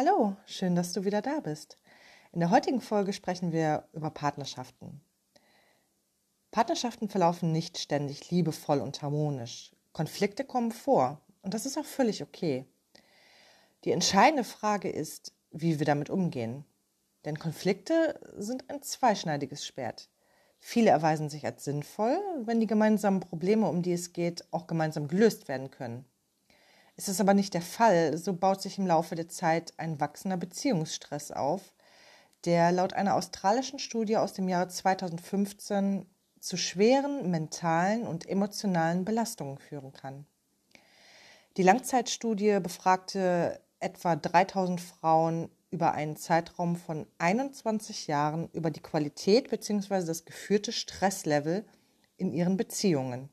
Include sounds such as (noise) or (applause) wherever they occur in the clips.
Hallo, schön, dass du wieder da bist. In der heutigen Folge sprechen wir über Partnerschaften. Partnerschaften verlaufen nicht ständig liebevoll und harmonisch. Konflikte kommen vor und das ist auch völlig okay. Die entscheidende Frage ist, wie wir damit umgehen. Denn Konflikte sind ein zweischneidiges Schwert. Viele erweisen sich als sinnvoll, wenn die gemeinsamen Probleme, um die es geht, auch gemeinsam gelöst werden können. Ist es aber nicht der Fall, so baut sich im Laufe der Zeit ein wachsender Beziehungsstress auf, der laut einer australischen Studie aus dem Jahre 2015 zu schweren mentalen und emotionalen Belastungen führen kann. Die Langzeitstudie befragte etwa 3000 Frauen über einen Zeitraum von 21 Jahren über die Qualität bzw. das geführte Stresslevel in ihren Beziehungen.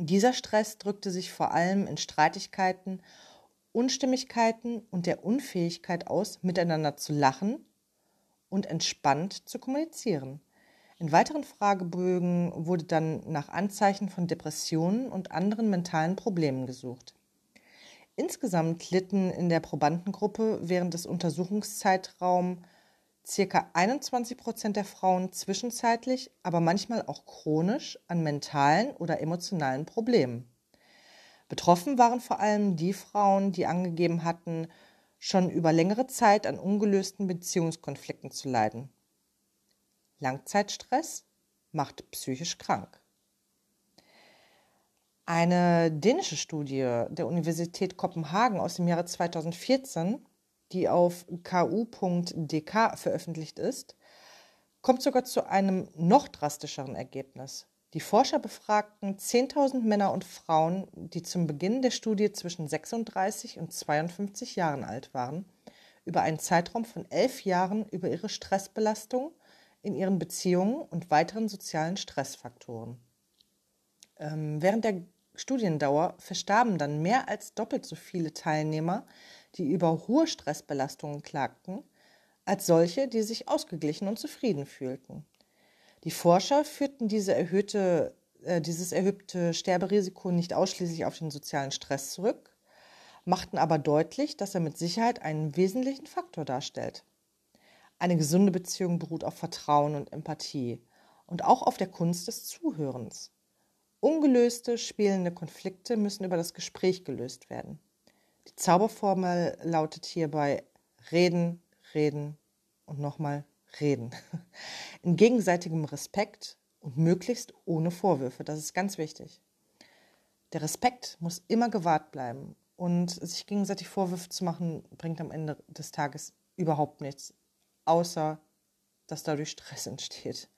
Dieser Stress drückte sich vor allem in Streitigkeiten, Unstimmigkeiten und der Unfähigkeit aus, miteinander zu lachen und entspannt zu kommunizieren. In weiteren Fragebögen wurde dann nach Anzeichen von Depressionen und anderen mentalen Problemen gesucht. Insgesamt litten in der Probandengruppe während des Untersuchungszeitraums circa 21 Prozent der Frauen zwischenzeitlich, aber manchmal auch chronisch an mentalen oder emotionalen Problemen. Betroffen waren vor allem die Frauen, die angegeben hatten, schon über längere Zeit an ungelösten Beziehungskonflikten zu leiden. Langzeitstress macht psychisch krank. Eine dänische Studie der Universität Kopenhagen aus dem Jahre 2014 die auf ku.dk veröffentlicht ist, kommt sogar zu einem noch drastischeren Ergebnis. Die Forscher befragten 10.000 Männer und Frauen, die zum Beginn der Studie zwischen 36 und 52 Jahren alt waren, über einen Zeitraum von elf Jahren über ihre Stressbelastung in ihren Beziehungen und weiteren sozialen Stressfaktoren. Ähm, während der Studiendauer verstarben dann mehr als doppelt so viele Teilnehmer die über hohe Stressbelastungen klagten, als solche, die sich ausgeglichen und zufrieden fühlten. Die Forscher führten diese erhöhte, äh, dieses erhöhte Sterberisiko nicht ausschließlich auf den sozialen Stress zurück, machten aber deutlich, dass er mit Sicherheit einen wesentlichen Faktor darstellt. Eine gesunde Beziehung beruht auf Vertrauen und Empathie und auch auf der Kunst des Zuhörens. Ungelöste, spielende Konflikte müssen über das Gespräch gelöst werden. Die Zauberformel lautet hierbei reden, reden und nochmal reden. (laughs) In gegenseitigem Respekt und möglichst ohne Vorwürfe. Das ist ganz wichtig. Der Respekt muss immer gewahrt bleiben und sich gegenseitig Vorwürfe zu machen, bringt am Ende des Tages überhaupt nichts, außer dass dadurch Stress (laughs) entsteht.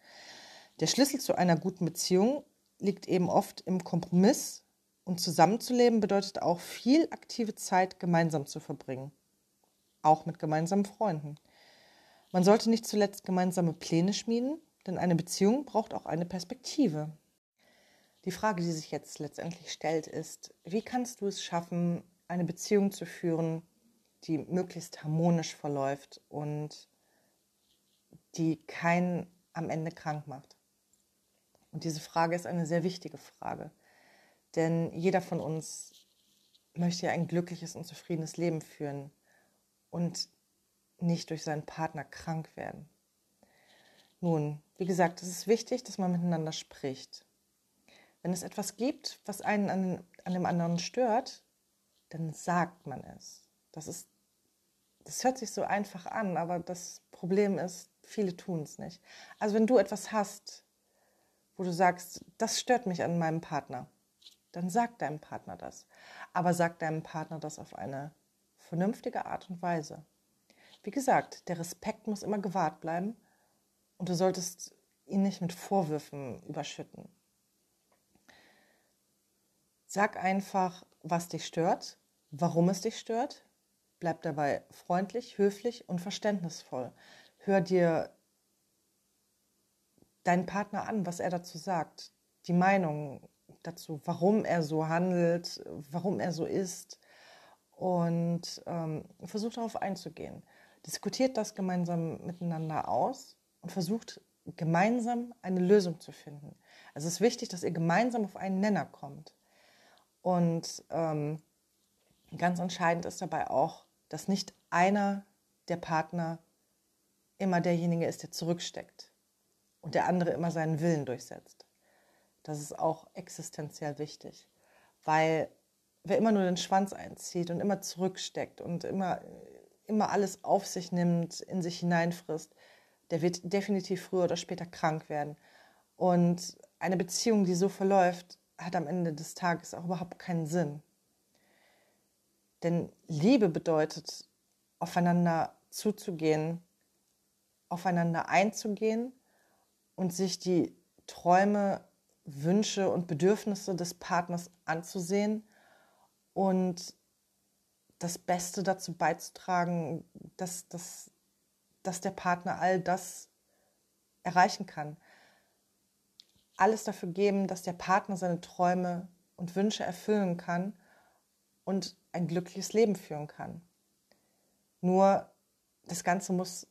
Der Schlüssel zu einer guten Beziehung liegt eben oft im Kompromiss und zusammenzuleben bedeutet auch viel aktive Zeit gemeinsam zu verbringen. Auch mit gemeinsamen Freunden. Man sollte nicht zuletzt gemeinsame Pläne schmieden, denn eine Beziehung braucht auch eine Perspektive. Die Frage, die sich jetzt letztendlich stellt, ist, wie kannst du es schaffen, eine Beziehung zu führen, die möglichst harmonisch verläuft und die keinen am Ende krank macht? Und diese Frage ist eine sehr wichtige Frage. Denn jeder von uns möchte ja ein glückliches und zufriedenes Leben führen und nicht durch seinen Partner krank werden. Nun, wie gesagt, es ist wichtig, dass man miteinander spricht. Wenn es etwas gibt, was einen an, an dem anderen stört, dann sagt man es. Das ist, das hört sich so einfach an, aber das Problem ist, viele tun es nicht. Also wenn du etwas hast, wo du sagst, das stört mich an meinem Partner, dann sag deinem Partner das. Aber sag deinem Partner das auf eine vernünftige Art und Weise. Wie gesagt, der Respekt muss immer gewahrt bleiben und du solltest ihn nicht mit Vorwürfen überschütten. Sag einfach, was dich stört, warum es dich stört. Bleib dabei freundlich, höflich und verständnisvoll. Hör dir deinen Partner an, was er dazu sagt, die Meinung, dazu, warum er so handelt, warum er so ist und ähm, versucht darauf einzugehen. Diskutiert das gemeinsam miteinander aus und versucht gemeinsam eine Lösung zu finden. Also es ist wichtig, dass ihr gemeinsam auf einen Nenner kommt. Und ähm, ganz entscheidend ist dabei auch, dass nicht einer der Partner immer derjenige ist, der zurücksteckt und der andere immer seinen Willen durchsetzt. Das ist auch existenziell wichtig, weil wer immer nur den Schwanz einzieht und immer zurücksteckt und immer, immer alles auf sich nimmt, in sich hineinfrisst, der wird definitiv früher oder später krank werden. Und eine Beziehung, die so verläuft, hat am Ende des Tages auch überhaupt keinen Sinn. Denn Liebe bedeutet, aufeinander zuzugehen, aufeinander einzugehen und sich die Träume, Wünsche und Bedürfnisse des Partners anzusehen und das Beste dazu beizutragen, dass, dass, dass der Partner all das erreichen kann. Alles dafür geben, dass der Partner seine Träume und Wünsche erfüllen kann und ein glückliches Leben führen kann. Nur das Ganze muss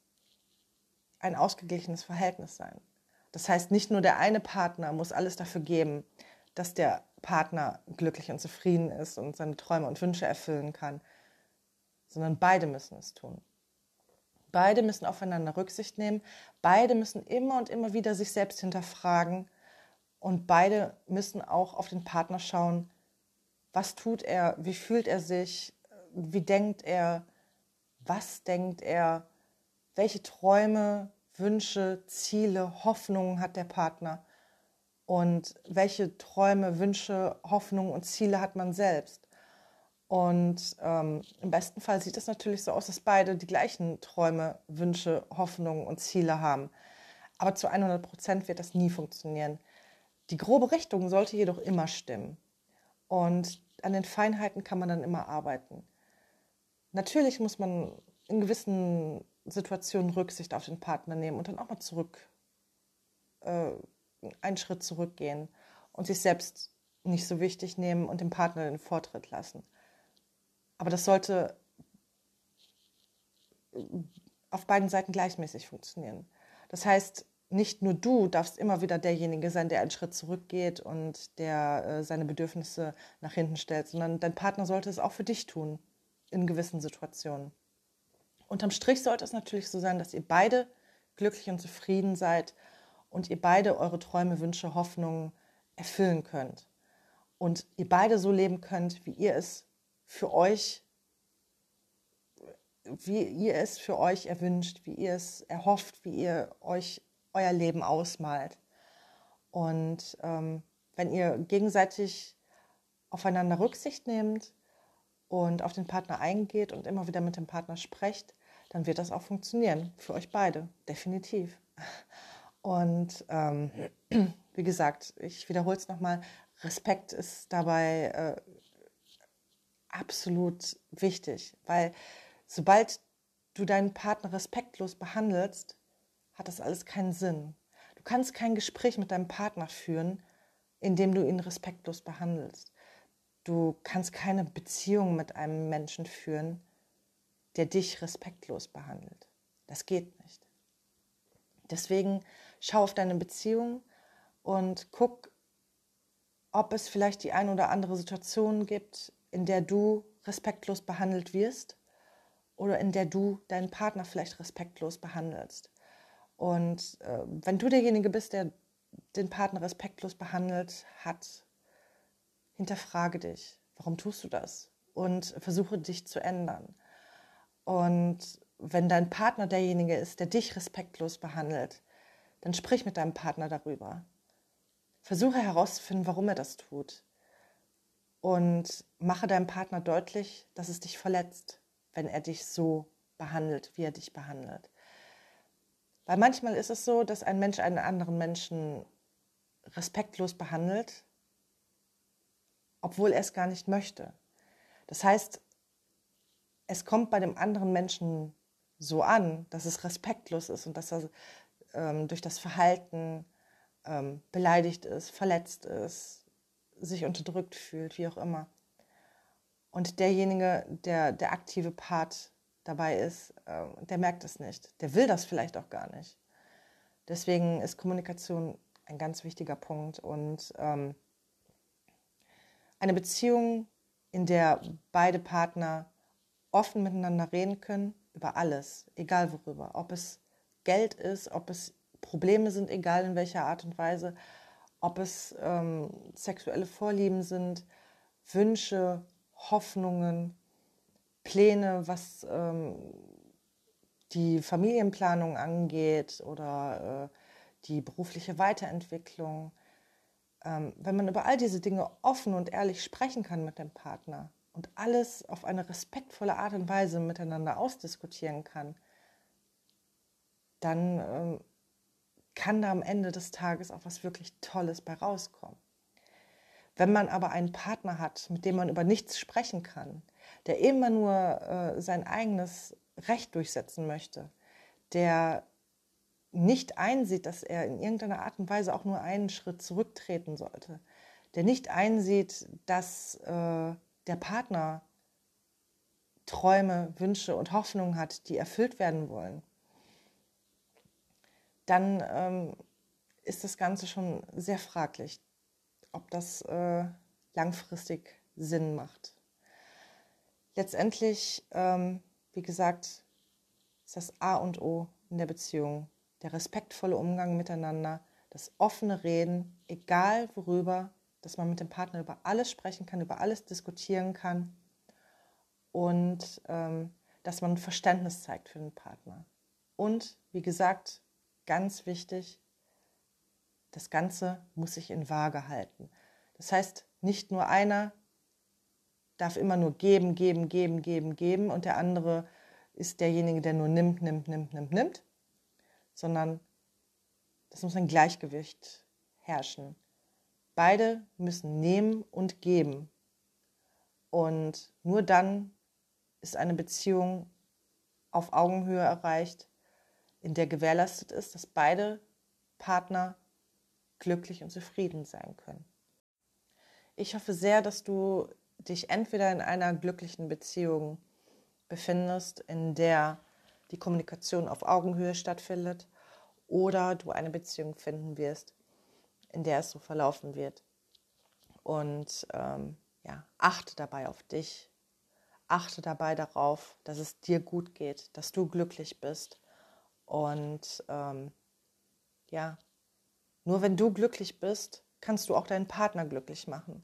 ein ausgeglichenes Verhältnis sein. Das heißt, nicht nur der eine Partner muss alles dafür geben, dass der Partner glücklich und zufrieden ist und seine Träume und Wünsche erfüllen kann, sondern beide müssen es tun. Beide müssen aufeinander Rücksicht nehmen, beide müssen immer und immer wieder sich selbst hinterfragen. Und beide müssen auch auf den Partner schauen, was tut er, wie fühlt er sich, wie denkt er, was denkt er, welche Träume, Wünsche, Ziele, Hoffnungen hat der Partner und welche Träume, Wünsche, Hoffnungen und Ziele hat man selbst. Und ähm, im besten Fall sieht es natürlich so aus, dass beide die gleichen Träume, Wünsche, Hoffnungen und Ziele haben. Aber zu 100 Prozent wird das nie funktionieren. Die grobe Richtung sollte jedoch immer stimmen. Und an den Feinheiten kann man dann immer arbeiten. Natürlich muss man in gewissen Situationen Rücksicht auf den Partner nehmen und dann auch mal zurück, äh, einen Schritt zurückgehen und sich selbst nicht so wichtig nehmen und dem Partner den Vortritt lassen. Aber das sollte auf beiden Seiten gleichmäßig funktionieren. Das heißt, nicht nur du darfst immer wieder derjenige sein, der einen Schritt zurückgeht und der äh, seine Bedürfnisse nach hinten stellt, sondern dein Partner sollte es auch für dich tun in gewissen Situationen. Unterm Strich sollte es natürlich so sein, dass ihr beide glücklich und zufrieden seid und ihr beide eure Träume, Wünsche, Hoffnungen erfüllen könnt. Und ihr beide so leben könnt, wie ihr es für euch, wie ihr es für euch erwünscht, wie ihr es erhofft, wie ihr euch euer Leben ausmalt. Und ähm, wenn ihr gegenseitig aufeinander Rücksicht nehmt und auf den Partner eingeht und immer wieder mit dem Partner sprecht, dann wird das auch funktionieren für euch beide, definitiv. Und ähm, (clears throat) wie gesagt, ich wiederhole es nochmal, Respekt ist dabei äh, absolut wichtig, weil sobald du deinen Partner respektlos behandelst, hat das alles keinen Sinn. Du kannst kein Gespräch mit deinem Partner führen, indem du ihn respektlos behandelst. Du kannst keine Beziehung mit einem Menschen führen, der dich respektlos behandelt. Das geht nicht. Deswegen schau auf deine Beziehung und guck, ob es vielleicht die ein oder andere Situation gibt, in der du respektlos behandelt wirst oder in der du deinen Partner vielleicht respektlos behandelst. Und äh, wenn du derjenige bist, der den Partner respektlos behandelt hat, hinterfrage dich, warum tust du das? Und versuche dich zu ändern. Und wenn dein Partner derjenige ist, der dich respektlos behandelt, dann sprich mit deinem Partner darüber. Versuche herauszufinden, warum er das tut. Und mache deinem Partner deutlich, dass es dich verletzt, wenn er dich so behandelt, wie er dich behandelt. Weil manchmal ist es so, dass ein Mensch einen anderen Menschen respektlos behandelt, obwohl er es gar nicht möchte. Das heißt, es kommt bei dem anderen Menschen so an, dass es respektlos ist und dass er ähm, durch das Verhalten ähm, beleidigt ist, verletzt ist, sich unterdrückt fühlt, wie auch immer. Und derjenige, der der aktive Part dabei ist, äh, der merkt es nicht. Der will das vielleicht auch gar nicht. Deswegen ist Kommunikation ein ganz wichtiger Punkt und ähm, eine Beziehung, in der beide Partner offen miteinander reden können über alles, egal worüber. Ob es Geld ist, ob es Probleme sind, egal in welcher Art und Weise, ob es ähm, sexuelle Vorlieben sind, Wünsche, Hoffnungen, Pläne, was ähm, die Familienplanung angeht oder äh, die berufliche Weiterentwicklung. Ähm, wenn man über all diese Dinge offen und ehrlich sprechen kann mit dem Partner und alles auf eine respektvolle Art und Weise miteinander ausdiskutieren kann, dann ähm, kann da am Ende des Tages auch was wirklich Tolles bei rauskommen. Wenn man aber einen Partner hat, mit dem man über nichts sprechen kann, der immer nur äh, sein eigenes Recht durchsetzen möchte, der nicht einsieht, dass er in irgendeiner Art und Weise auch nur einen Schritt zurücktreten sollte, der nicht einsieht, dass äh, der Partner Träume, Wünsche und Hoffnungen hat, die erfüllt werden wollen, dann ähm, ist das Ganze schon sehr fraglich, ob das äh, langfristig Sinn macht. Letztendlich, ähm, wie gesagt, ist das A und O in der Beziehung der respektvolle Umgang miteinander, das offene Reden, egal worüber, dass man mit dem Partner über alles sprechen kann, über alles diskutieren kann und ähm, dass man Verständnis zeigt für den Partner. Und wie gesagt, ganz wichtig, das Ganze muss sich in Waage halten. Das heißt, nicht nur einer darf immer nur geben, geben, geben, geben, geben und der andere ist derjenige, der nur nimmt, nimmt, nimmt, nimmt, nimmt, sondern das muss ein Gleichgewicht herrschen. Beide müssen nehmen und geben. Und nur dann ist eine Beziehung auf Augenhöhe erreicht, in der gewährleistet ist, dass beide Partner glücklich und zufrieden sein können. Ich hoffe sehr, dass du dich entweder in einer glücklichen Beziehung befindest, in der die Kommunikation auf Augenhöhe stattfindet oder du eine Beziehung finden wirst, in der es so verlaufen wird. Und ähm, ja, achte dabei auf dich, achte dabei darauf, dass es dir gut geht, dass du glücklich bist. Und ähm, ja, nur wenn du glücklich bist, kannst du auch deinen Partner glücklich machen.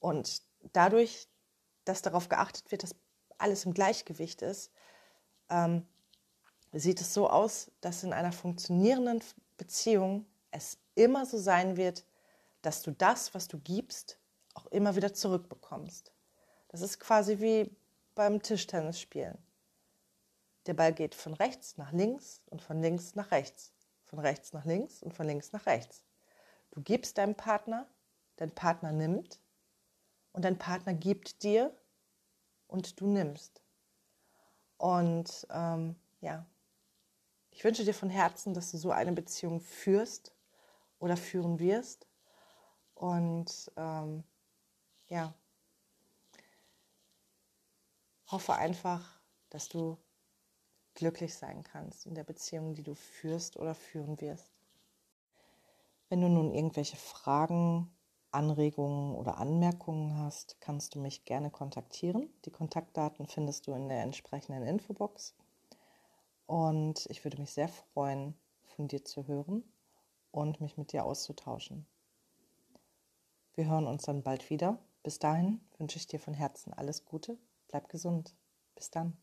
Und dadurch, dass darauf geachtet wird, dass alles im Gleichgewicht ist, ähm, sieht es so aus, dass in einer funktionierenden Beziehung es immer so sein wird, dass du das, was du gibst, auch immer wieder zurückbekommst. Das ist quasi wie beim Tischtennisspielen. Der Ball geht von rechts nach links und von links nach rechts, von rechts nach links und von links nach rechts. Du gibst deinem Partner, dein Partner nimmt und dein Partner gibt dir und du nimmst. Und ähm, ja, ich wünsche dir von Herzen, dass du so eine Beziehung führst oder führen wirst. Und ähm, ja, hoffe einfach, dass du glücklich sein kannst in der Beziehung, die du führst oder führen wirst. Wenn du nun irgendwelche Fragen, Anregungen oder Anmerkungen hast, kannst du mich gerne kontaktieren. Die Kontaktdaten findest du in der entsprechenden Infobox. Und ich würde mich sehr freuen, von dir zu hören und mich mit dir auszutauschen. Wir hören uns dann bald wieder. Bis dahin wünsche ich dir von Herzen alles Gute. Bleib gesund. Bis dann.